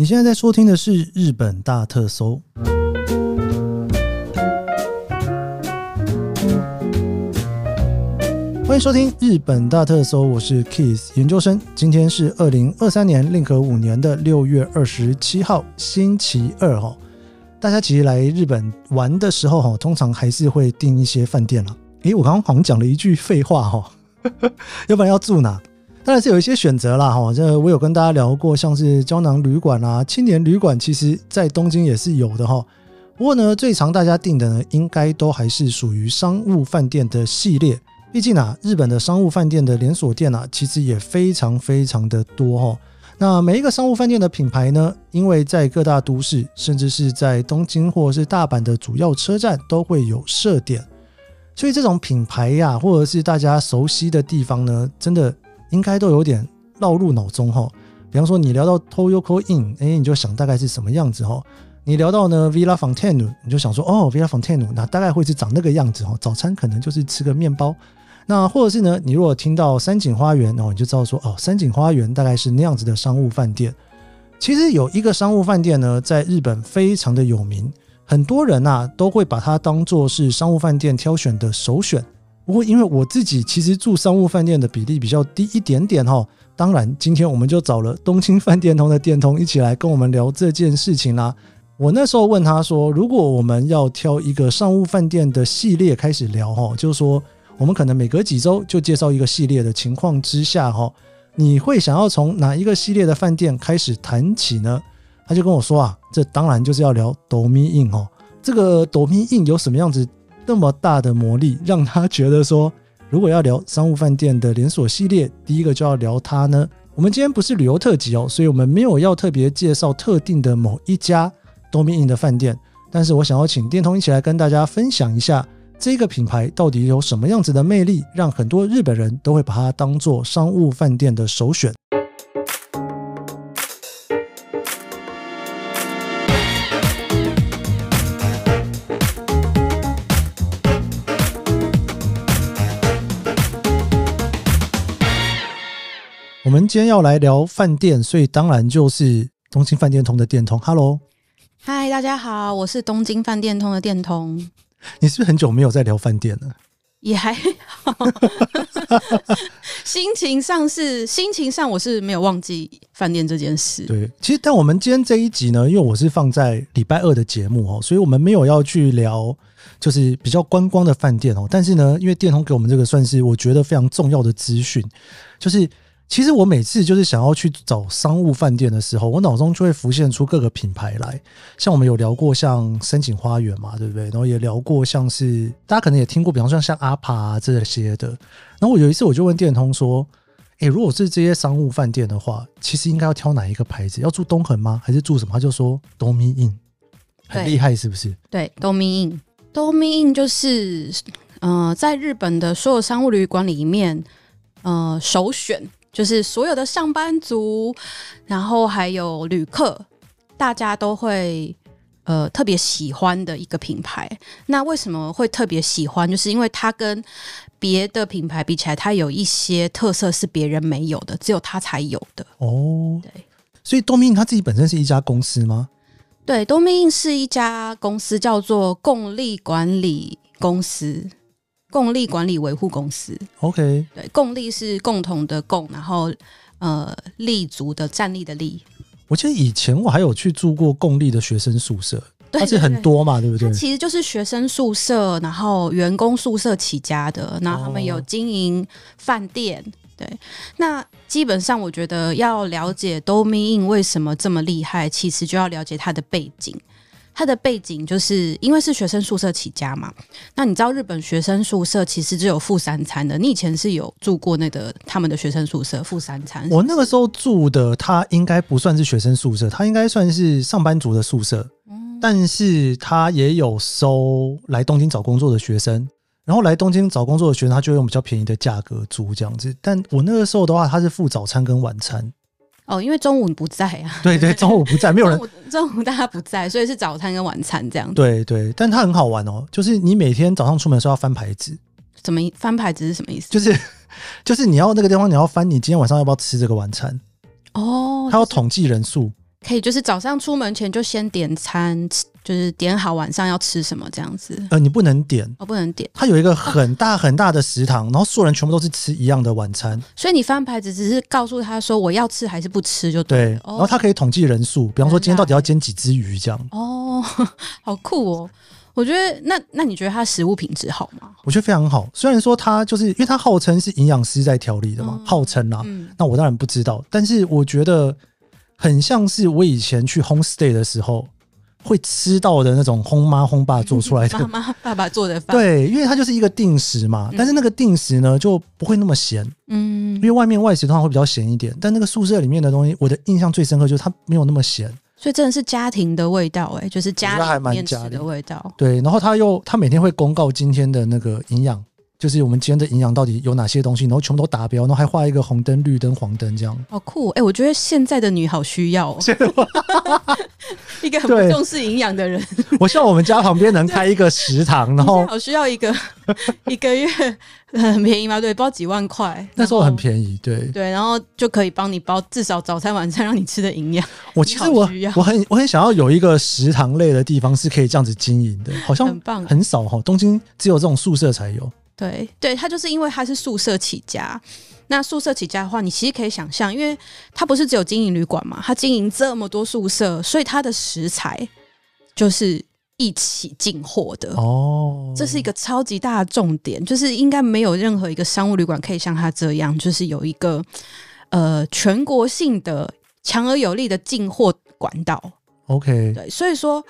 你现在在收听的是《日本大特搜》，欢迎收听《日本大特搜》，我是 Kiss 研究生。今天是二零二三年令和五年的六月二十七号，星期二哈。大家其实来日本玩的时候哈，通常还是会订一些饭店啦。诶，我刚刚好像讲了一句废话哈，要不然要住哪？当然是有一些选择啦，哈，这我有跟大家聊过，像是胶囊旅馆啊、青年旅馆，其实在东京也是有的哈。不过呢，最常大家订的呢，应该都还是属于商务饭店的系列。毕竟啊，日本的商务饭店的连锁店啊，其实也非常非常的多哈。那每一个商务饭店的品牌呢，因为在各大都市，甚至是在东京或者是大阪的主要车站，都会有设点，所以这种品牌呀，或者是大家熟悉的地方呢，真的。应该都有点绕入脑中哈，比方说你聊到 Toyoko Inn，哎，你就想大概是什么样子哈。你聊到呢 Villa Fontaine，你就想说哦 Villa Fontaine，那大概会是长那个样子哈。早餐可能就是吃个面包，那或者是呢，你如果听到三井花园然哦，你就知道说哦，三井花园大概是那样子的商务饭店。其实有一个商务饭店呢，在日本非常的有名，很多人呐都会把它当做是商务饭店挑选的首选。不过，因为我自己其实住商务饭店的比例比较低一点点哈，当然今天我们就找了东京饭店通的店通一起来跟我们聊这件事情啦。我那时候问他说，如果我们要挑一个商务饭店的系列开始聊哈，就是说我们可能每隔几周就介绍一个系列的情况之下哈，你会想要从哪一个系列的饭店开始谈起呢？他就跟我说啊，这当然就是要聊 d o m i n 哦，这个 d o m i n 有什么样子？那么大的魔力，让他觉得说，如果要聊商务饭店的连锁系列，第一个就要聊它呢。我们今天不是旅游特辑哦，所以我们没有要特别介绍特定的某一家 Dormy Inn 的饭店。但是我想要请电通一起来跟大家分享一下，这个品牌到底有什么样子的魅力，让很多日本人都会把它当做商务饭店的首选。今天要来聊饭店，所以当然就是东京饭店通的电通。Hello，嗨，大家好，我是东京饭店通的电通。你是不是很久没有在聊饭店了？也还好，心情上是心情上我是没有忘记饭店这件事。对，其实但我们今天这一集呢，因为我是放在礼拜二的节目哦，所以我们没有要去聊就是比较观光的饭店哦。但是呢，因为电通给我们这个算是我觉得非常重要的资讯，就是。其实我每次就是想要去找商务饭店的时候，我脑中就会浮现出各个品牌来。像我们有聊过像深井花园嘛，对不对？然后也聊过像是大家可能也听过，比方说像阿帕啊这些的。然后我有一次我就问店通说：“诶，如果是这些商务饭店的话，其实应该要挑哪一个牌子？要住东横吗？还是住什么？”他就说：“Dormy Inn，很厉害，是不是？”对，Dormy Inn，Dormy Inn 就是呃，在日本的所有商务旅馆里面，呃，首选。就是所有的上班族，然后还有旅客，大家都会呃特别喜欢的一个品牌。那为什么会特别喜欢？就是因为它跟别的品牌比起来，它有一些特色是别人没有的，只有它才有的。哦，对。所以 Dormy Inn 它自己本身是一家公司吗？对，Dormy Inn 是一家公司，叫做共利管理公司。共利管理维护公司，OK，对，共利是共同的共，然后呃，立足的站立的立。我记得以前我还有去住过共利的学生宿舍，而且很多嘛，对不对？其实就是学生宿舍，然后员工宿舍起家的，然后他们有经营饭店。哦、对，那基本上我觉得要了解 Dormy Inn 为什么这么厉害，其实就要了解它的背景。它的背景就是因为是学生宿舍起家嘛，那你知道日本学生宿舍其实只有付三餐的。你以前是有住过那个他们的学生宿舍付三餐？我那个时候住的，它应该不算是学生宿舍，它应该算是上班族的宿舍。嗯，但是它也有收来东京找工作的学生，然后来东京找工作的学生，他就用比较便宜的价格租这样子。但我那个时候的话，他是付早餐跟晚餐。哦，因为中午你不在啊。对对，中午不在，没有人。中午，大家不在，所以是早餐跟晚餐这样子。对对，但它很好玩哦，就是你每天早上出门的时候要翻牌子。怎么翻牌子是什么意思？就是就是你要那个地方你要翻，你今天晚上要不要吃这个晚餐？哦，它要统计人数。可以就是早上出门前就先点餐，就是点好晚上要吃什么这样子。呃，你不能点，哦，不能点。它有一个很大很大的食堂，然后所有人全部都是吃一样的晚餐。所以你翻牌子只是告诉他说我要吃还是不吃就对。对，然后他可以统计人数，比方说今天到底要煎几只鱼这样。哦，好酷哦！我觉得那那你觉得它食物品质好吗？我觉得非常好。虽然说它就是因为它号称是营养师在调理的嘛，嗯、号称啊、嗯，那我当然不知道。但是我觉得很像是我以前去 home stay 的时候会吃到的那种轰妈轰爸做出来的 妈妈爸爸做的饭。对，因为它就是一个定时嘛，嗯、但是那个定时呢就不会那么咸。嗯，因为外面外食通常会比较咸一点，但那个宿舍里面的东西，我的印象最深刻就是它没有那么咸。所以真的是家庭的味道哎、欸，就是家里面吃的味道。对，然后他又他每天会公告今天的那个营养，就是我们今天的营养到底有哪些东西，然后全部都达标，然后还画一个红灯、绿灯、黄灯这样。好酷哎、欸！我觉得现在的女好需要、哦，一个很不重视营养的人。我希望我们家旁边能开一个食堂，然后好需要一个一个月。很便宜吗？对，包几万块，那时候很便宜，对对，然后就可以帮你包至少早餐晚餐让你吃的营养。我其实我我很我很想要有一个食堂类的地方是可以这样子经营的，好像很棒，很少哈，东京只有这种宿舍才有。对对，他就是因为他是宿舍起家，那宿舍起家的话，你其实可以想象，因为他不是只有经营旅馆嘛，他经营这么多宿舍，所以他的食材就是。一起进货的哦，这是一个超级大的重点，就是应该没有任何一个商务旅馆可以像他这样，就是有一个呃全国性的强而有力的进货管道。OK，对，所以说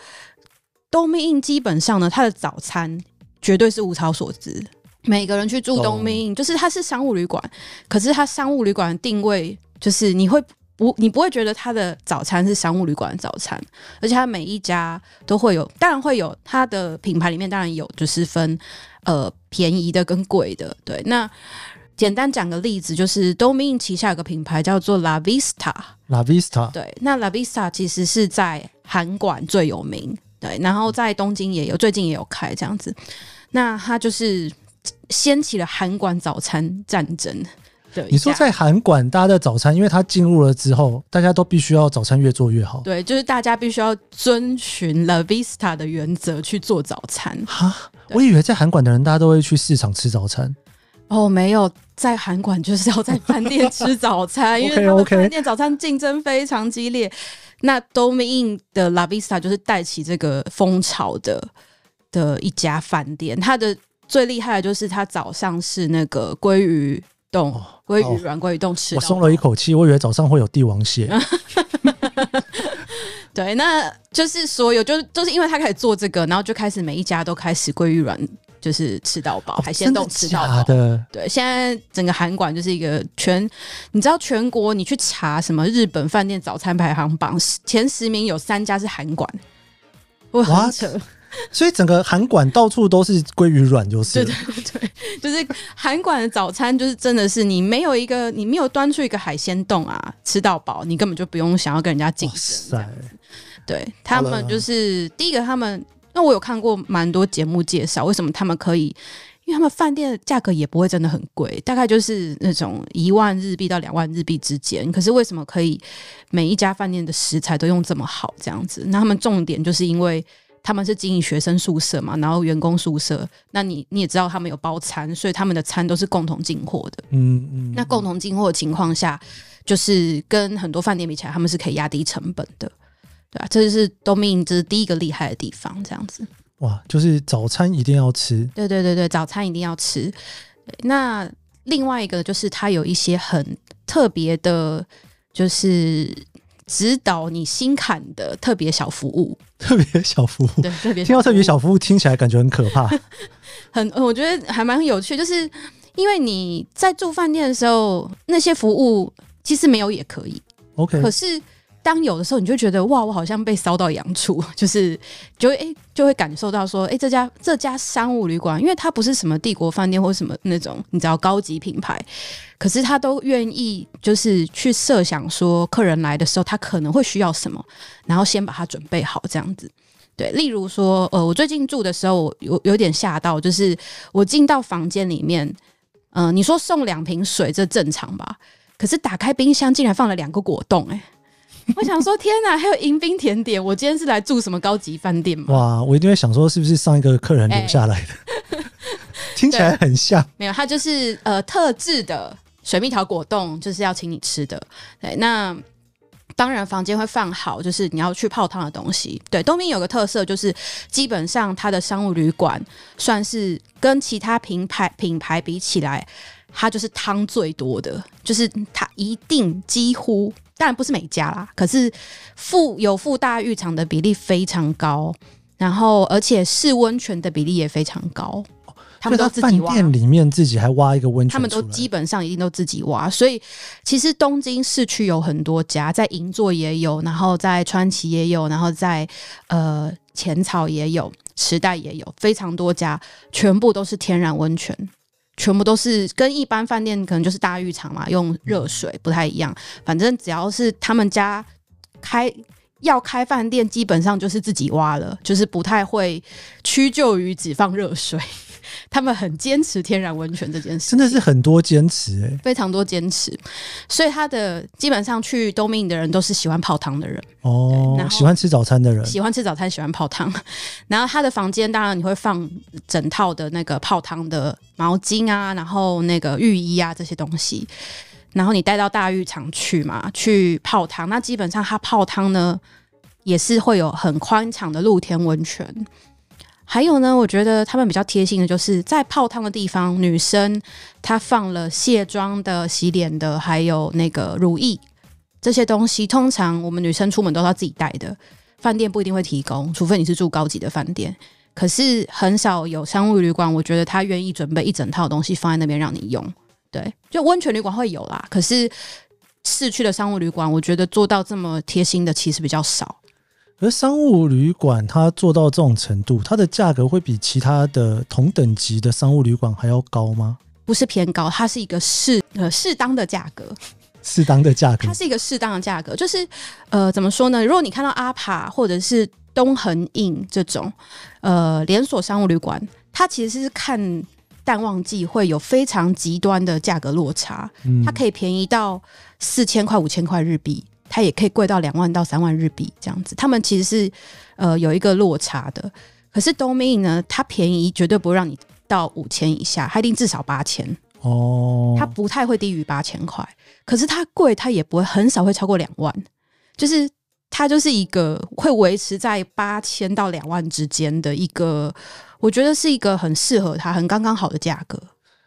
Dormy Inn 基本上呢，它的早餐绝对是物超所值。每个人去住 Dormy Inn，就是它是商务旅馆，可是它商务旅馆的定位就是你会。不，你不会觉得它的早餐是商务旅馆的早餐，而且它每一家都会有，当然会有它的品牌里面当然有，就是分呃便宜的跟贵的。对，那简单讲个例子，就是 Dormy Inn 旗下有个品牌叫做 La Vista，La Vista，对，那 La Vista 其实是在韩馆最有名，对，然后在东京也有，最近也有开这样子。那它就是掀起了韩馆早餐战争。对你说在韩馆，大家的早餐，因为它进入了之后，大家都必须要早餐越做越好。对，就是大家必须要遵循 La Vista 的原则去做早餐。哈，我以为在韩馆的人，大家都会去市场吃早餐。哦，没有，在韩馆就是要在饭店吃早餐，因为饭店早餐竞争非常激烈。那 Dormy Inn 的 La Vista 就是带起这个风潮的的一家饭店。它的最厉害的就是他早上是那个鲑鱼。冻鲑鱼软鲑鱼冻吃，我松了一口气，我以为早上会有帝王蟹。对，那就是所有，就是就是因为他开始做这个，然后就开始每一家都开始鲑鱼软，就是吃到饱，海鲜冻吃到饱的。对，现在整个韩馆就是一个全，你知道全国你去查什么日本饭店早餐排行榜前十名有三家是韩馆，我很扯。所以整个韩馆到处都是鲑鱼卵，就是对对对，就是韩馆的早餐就是真的是你没有一个你没有端出一个海鲜冻啊，吃到饱，你根本就不用想要跟人家竞争。对，他们就是第一个，他们那我有看过蛮多节目介绍，为什么他们可以？因为他们饭店的价格也不会真的很贵，大概就是那种一万日币到两万日币之间。可是为什么可以每一家饭店的食材都用这么好这样子？那他们重点就是因为。他们是经营学生宿舍嘛，然后员工宿舍，那你你也知道他们有包餐，所以他们的餐都是共同进货的。嗯嗯。那共同进货的情况下，就是跟很多饭店比起来，他们是可以压低成本的，对吧、啊？这就是 Dormy Inn 这是第一个厉害的地方，这样子。哇，就是早餐一定要吃。对对对对，早餐一定要吃。那另外一个就是它有一些很特别的，就是。指导你心坎的特别小服务，特别小服务，对，特别听到特别小服务听起来感觉很可怕，很，我觉得还蛮有趣，就是因为你在住饭店的时候，那些服务其实没有也可以，OK，可是。当有的时候，你就觉得哇，我好像被搔到痒处，就是就会诶、就会感受到说，诶、这家这家商务旅馆，因为它不是什么帝国饭店或什么那种你知道高级品牌，可是他都愿意就是去设想说，客人来的时候他可能会需要什么，然后先把它准备好这样子。对，例如说，呃，我最近住的时候，我有有点吓到，就是我进到房间里面，嗯、你说送两瓶水这正常吧？可是打开冰箱竟然放了两个果冻、欸，诶。我想说，天哪，还有迎宾甜点！我今天是来住什么高级饭店吗？哇，我一定会想说，是不是上一个客人留下来的？欸、听起来很像。没有，它就是呃特制的水蜜桃果冻，就是要请你吃的。对，那当然房间会放好，就是你要去泡汤的东西。对，东明有个特色，就是基本上它的商务旅馆算是跟其他品牌品牌比起来。它就是汤最多的，就是它一定几乎，当然不是每家啦，可是富有富大浴场的比例非常高，然后而且是温泉的比例也非常高。他们都自己挖，饭店里面自己还挖一个温泉，他们都基本上一定都自己挖。所以其实东京市区有很多家，在银座也有，然后在川崎也有，然后在呃浅草也有，池袋也有，非常多家，全部都是天然温泉。全部都是跟一般饭店可能就是大浴场嘛，用热水不太一样。反正只要是他们家开要开饭店，基本上就是自己挖了，就是不太会屈就于只放热水。他们很坚持天然温泉这件事，真的是很多坚持哎、欸，非常多坚持。所以他的基本上去 Dormy Inn 的人都是喜欢泡汤的人哦，喜欢吃早餐的人，喜欢吃早餐，喜欢泡汤。然后他的房间当然你会放整套的那个泡汤的毛巾啊，然后那个浴衣啊这些东西。然后你带到大浴场去嘛，去泡汤。那基本上他泡汤呢，也是会有很宽敞的露天温泉。还有呢，我觉得他们比较贴心的，就是在泡汤的地方，女生她放了卸妆的、洗脸的，还有那个乳液这些东西。通常我们女生出门都要自己带的，饭店不一定会提供，除非你是住高级的饭店。可是很少有商务旅馆，我觉得他愿意准备一整套东西放在那边让你用。对，就温泉旅馆会有啦，可是市区的商务旅馆，我觉得做到这么贴心的其实比较少。而商务旅馆它做到这种程度，它的价格会比其他的同等级的商务旅馆还要高吗？不是偏高，它是一个适呃适当的价格，适当的价格，它是一个适当的价格，就是呃怎么说呢？如果你看到阿帕或者是东横印这种呃连锁商务旅馆，它其实是看淡旺季会有非常极端的价格落差，嗯，它可以便宜到四千块、五千块日币。它也可以贵到两万到三万日币这样子，他们其实是呃有一个落差的。可是 Domain 呢，它便宜绝对不会让你到五千以下，它一定至少八千哦，它不太会低于八千块。可是它贵，它也不会很少会超过两万，就是它就是一个会维持在八千到两万之间的一个，我觉得是一个很适合它、很刚刚好的价格。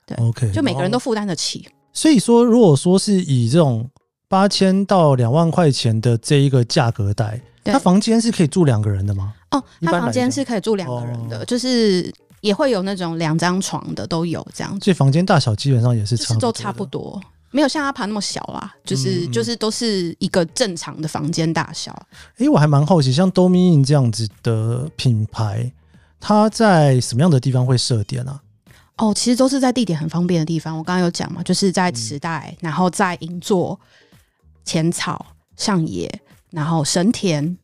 对，OK，就每个人都负担得起。所以说，如果说是以这种。八千到两万块钱的这一个价格带，他房间是可以住两个人的吗？哦，他房间是可以住两个人的，哦，就是也会有那种两张床的都有这样子。所以房间大小基本上也是差不多，都差不多，没有像阿爬那么小啊，就是、嗯、就是都是一个正常的房间大小。哎、欸，我还蛮好奇，像 Dormy Inn 这样子的品牌，它在什么样的地方会设点啊？哦，其实都是在地点很方便的地方。我刚刚有讲嘛，就是在池袋，嗯、然后在银座。浅草、上野，然后神田，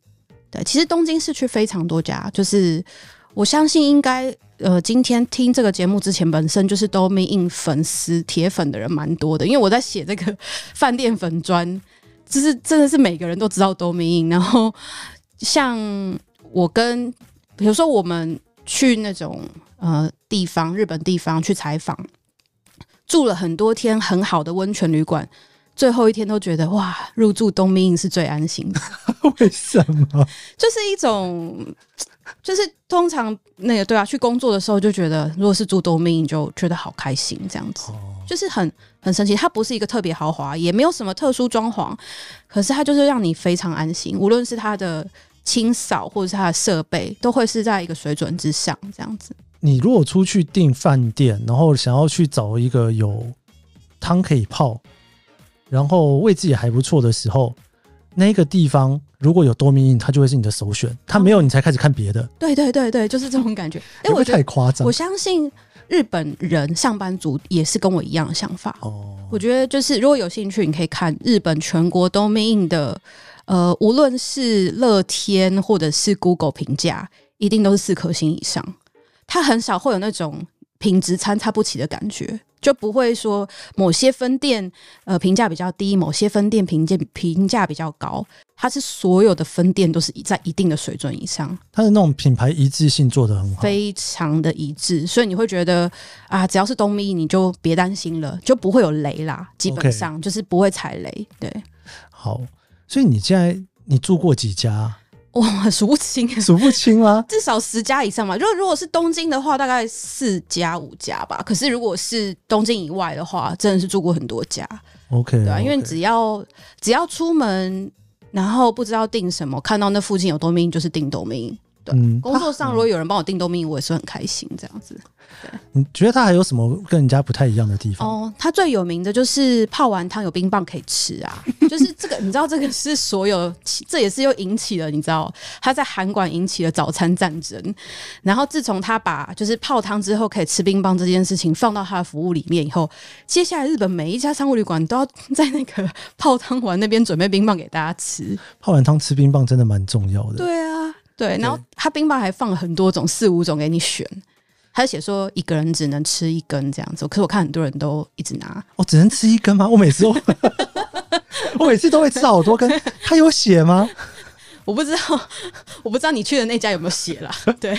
对，其实东京市区非常多家，就是我相信应该，呃，今天听这个节目之前，本身就是 Dormy Inn 粉丝、铁粉的人蛮多的，因为我在写这个 饭店粉砖，就是真的是每个人都知道 Dormy Inn，然后像我跟，比如说我们去那种呃地方，日本地方去采访，住了很多天很好的温泉旅馆。最后一天都觉得哇，入住 Dormy Inn 是最安心的。为什么？就是一种，就是通常那个对啊，去工作的时候就觉得，如果是住 Dormy Inn 就觉得好开心，这样子，就是很很神奇。它不是一个特别豪华，也没有什么特殊装潢，可是它就是让你非常安心。无论是它的清扫或者是它的设备，都会是在一个水准之上，这样子。你如果出去订饭店，然后想要去找一个有汤可以泡。然后位置也还不错的时候，那个地方如果有 Dormy Inn，它就会是你的首选。它没有，你才开始看别的。对对对对，就是这种感觉。哎，我太夸张。我相信日本人上班族也是跟我一样的想法。哦，我觉得就是如果有兴趣，你可以看日本全国 Dormy Inn 的，呃，无论是乐天或者是 Google 评价，一定都是四颗星以上。它很少会有那种品质参差不齐的感觉。就不会说某些分店呃评价比较低，某些分店评价评价比较高，它是所有的分店都是在一定的水准以上，它的那种品牌一致性做得很好，非常的一致，所以你会觉得啊，只要是 Domi 你就别担心了，就不会有雷啦，基本上就是不会踩雷。对，好，所以你现在你住过几家？哇，数不清，数不清吗？至少十家以上嘛。如果如果是东京的话，大概四家五家吧。可是如果是东京以外的话，真的是住过很多家。OK，对啊因为只要只要出门，然后不知道订什么，看到那附近有 Domain 就是订 Domain。对，嗯、工作上如果有人帮我订 Domain，我也是很开心这样子。对，你觉得他还有什么跟人家不太一样的地方？哦，它最有名的就是泡完汤有冰棒可以吃啊！就是这个，你知道这个是所有，这也是又引起了你知道他在韩馆引起了早餐战争。然后自从他把就是泡汤之后可以吃冰棒这件事情放到他的服务里面以后，接下来日本每一家商务旅馆都要在那个泡汤完那边准备冰棒给大家吃。泡完汤吃冰棒真的蛮重要的。对啊，对，然后他冰棒还放了很多种，四五种给你选。他写说一个人只能吃一根这样子，可是我看很多人都一直拿。我、哦、只能吃一根吗？我每次都，我每次都会吃好多根。他有写吗？我不知道，我不知道你去的那家有没有写啦。对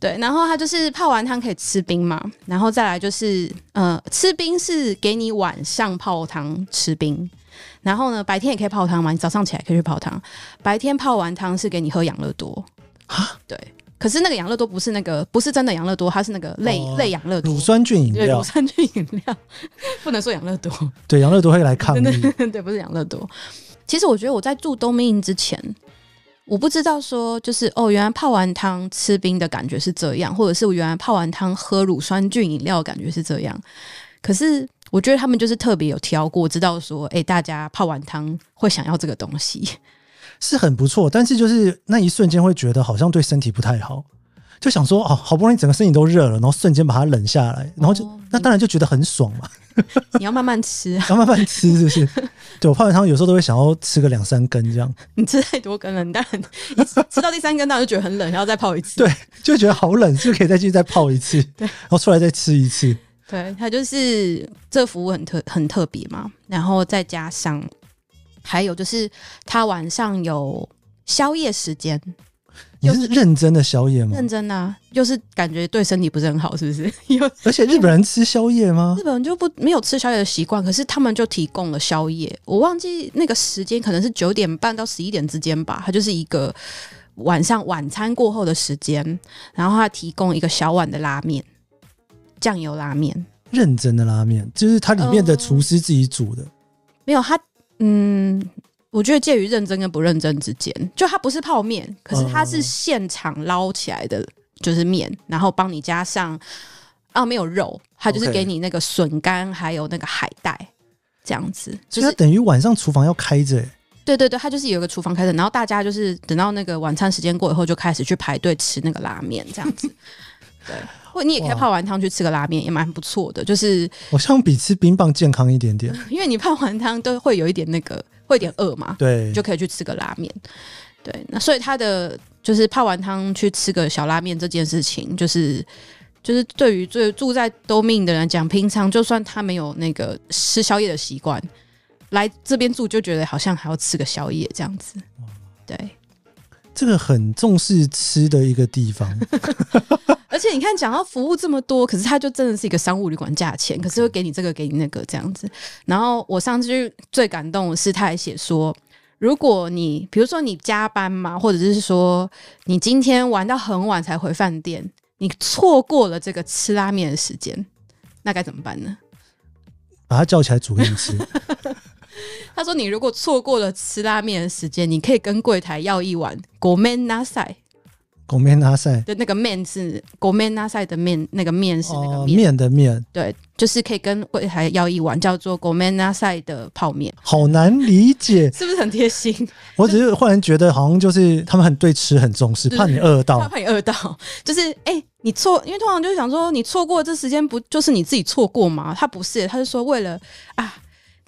对，然后他就是泡完汤可以吃冰嘛，然后再来就是呃，吃冰是给你晚上泡汤吃冰，然后呢白天也可以泡汤嘛，你早上起来可以去泡汤。白天泡完汤是给你喝养乐多啊，对。可是那个养乐多不是那个，不是真的养乐多，它是那个类、哦、类养乐多，乳酸菌饮料，对，乳酸菌饮料，不能说养乐多，对，养乐多会来抗议，对，不是养乐多。其实我觉得我在住 Domain 之前，我不知道说就是哦，原来泡完汤吃冰的感觉是这样，或者是我原来泡完汤喝乳酸菌饮料的感觉是这样。可是我觉得他们就是特别有挑过，知道说，哎，大家泡完汤会想要这个东西。是很不错，但是就是那一瞬间会觉得好像对身体不太好，就想说哦，好不容易整个身体都热了，然后瞬间把它冷下来，然后就、哦、那当然就觉得很爽嘛。你要慢慢吃、啊，要慢慢吃，是不是？对，我泡完汤有时候都会想要吃个两三根这样。你吃太多根了，你当然吃到第三根，当然就觉得很冷，然后再泡一次。对，就觉得好冷，就可以再继续再泡一次。对，然后出来再吃一次。对，它就是这服务很特很特别嘛，然后再加上。还有就是，他晚上有宵夜时间。你是认真的宵夜吗？认真啊，就是感觉对身体不是很好，是不是？而且日本人吃宵夜吗？日本人就不没有吃宵夜的习惯，可是他们就提供了宵夜。我忘记那个时间，可能是九点半到十一点之间吧。它就是一个晚上晚餐过后的时间，然后他提供一个小碗的拉面，酱油拉面。认真的拉面，就是它里面的厨师自己煮的。呃、没有它。嗯，我觉得介于认真跟不认真之间，就它不是泡面，可是它是现场捞起来的，就是面，然后帮你加上啊没有肉，它就是给你那个笋干还有那个海带这样子，就是、所以它等于晚上厨房要开着，对对对，它就是有一个厨房开着，然后大家就是等到那个晚餐时间过以后就开始去排队吃那个拉面这样子，对。你也可以泡完汤去吃个拉面，也蛮不错的。就是好像比吃冰棒健康一点点，因为你泡完汤都会有一点那个，会有点饿嘛。对，就可以去吃个拉面。对，那所以他的就是泡完汤去吃个小拉面这件事情，就是就是对于住住在 Domain 的人讲，平常就算他没有那个吃宵夜的习惯，来这边住就觉得好像还要吃个宵夜这样子。对。这个很重视吃的一个地方，而且你看，讲到服务这么多，可是它就真的是一个商务旅馆价钱，可是会给你这个，给你那个这样子。然后我上次最感动的是，他还写说，如果你比如说你加班嘛，或者是说你今天玩到很晚才回饭店，你错过了这个吃拉面的时间，那该怎么办呢？把他叫起来煮给你吃。他说：“你如果错过了吃拉面的时间，你可以跟柜台要一碗 Gomen Nasai。Gomen Nasai 的那个面是 Gomen Nasai 的面，那个面是那个面、哦、的面。对，就是可以跟柜台要一碗叫做 Gomen Nasai 的泡面。好难理解，是不是很贴心？我只是忽然觉得，好像就是他们很对吃很重视，怕你饿到，怕你饿到。就是哎、欸，你错，因为通常就是想说，你错过这时间，不就是你自己错过吗？他不是，他是说为了啊。”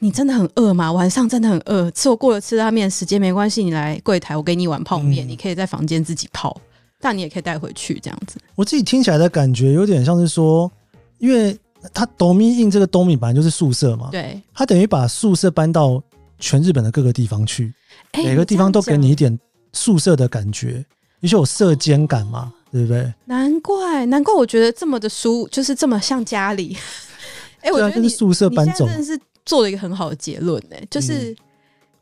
你真的很饿吗？晚上真的很饿，错过了吃拉面时间没关系，你来柜台，我给你一碗泡面，嗯，你可以在房间自己泡，但你也可以带回去这样子。我自己听起来的感觉有点像是说，因为他 Domi in 这个 Domi 本来就是宿舍嘛，对，他等于把宿舍搬到全日本的各个地方去，欸、每个地方都给你一点宿舍的感觉，也就有舍间感嘛，对不对？难怪，难怪我觉得这么的舒，就是这么像家里。哎、欸，我觉得你、啊、宿舍搬走真的是做了一个很好的结论呢，就是。嗯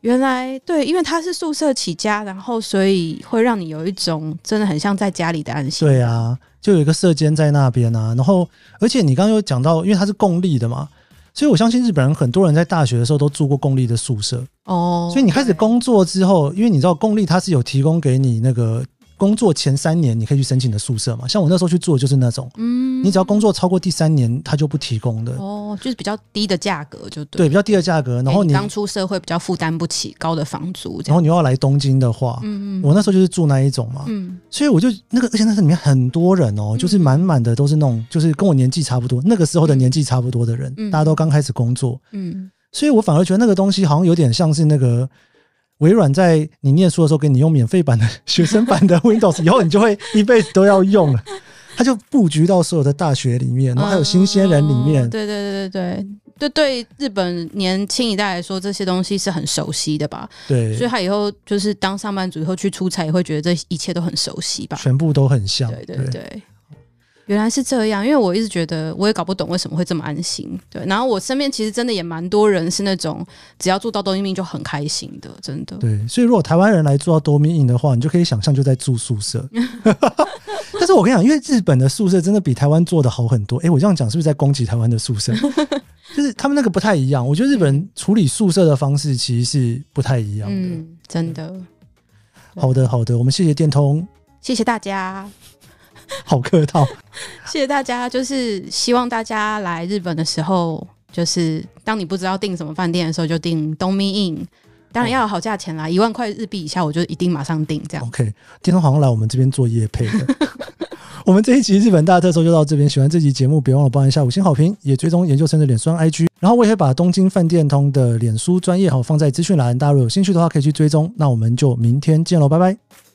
原来对，因为他是宿舍起家，然后所以会让你有一种真的很像在家里的安心。对啊，就有一个舍监在那边啊，然后而且你刚刚有讲到，因为他是公立的嘛，所以我相信日本人很多人在大学的时候都住过公立的宿舍哦。所以你开始工作之后，因为你知道公立它是有提供给你那个。工作前三年你可以去申请的宿舍嘛？像我那时候去住的就是那种，嗯，你只要工作超过第三年，他就不提供的。哦，就是比较低的价格，就对，对，比较低的价格。然后你刚出社会比较负担不起高的房租，然后你又要来东京的话，嗯嗯，我那时候就是住那一种嘛，嗯，所以我就那个，而且那时候里面很多人哦，就是满满的都是那种，就是跟我年纪差不多，那个时候的年纪差不多的人，大家都刚开始工作，嗯，所以我反而觉得那个东西好像有点像是那个。微软在你念书的时候给你用免费版的学生版的 Windows，以后你就会一辈子都要用了。它就布局到所有的大学里面，然后还有新鲜人里面。对对对对对，对对，日本年轻一代来说，这些东西是很熟悉的吧？对，所以他以后就是当上班族以后去出差，也会觉得这一切都很熟悉吧？全部都很像。对对对。对原来是这样，因为我一直觉得我也搞不懂为什么会这么安心。对，然后我身边其实真的也蛮多人是那种只要住到 Dormy Inn 就很开心的，真的。对，所以如果台湾人来住到 Dormy Inn 的话，你就可以想象就在住宿舍。但是我跟你讲，因为日本的宿舍真的比台湾做的好很多。哎，我这样讲是不是在攻击台湾的宿舍？就是他们那个不太一样。我觉得日本人处理宿舍的方式其实是不太一样的。嗯，真的。好的，好的，我们谢谢电通，谢谢大家。好客套，谢谢大家。就是希望大家来日本的时候，就是当你不知道订什么饭店的时候，就订 Dormy Inn。当然要有好价钱啦，一万块日币以下，我就一定马上订。这样 OK。电通好像来我们这边做夜配的。我们这一集日本大特搜就到这边。喜欢这集节目，别忘了帮一下五星好评，也追踪研究生的脸书 IG。然后我也会把东京饭店通的脸书专业好放在资讯栏，大家如果有兴趣的话可以去追踪。那我们就明天见喽，拜拜。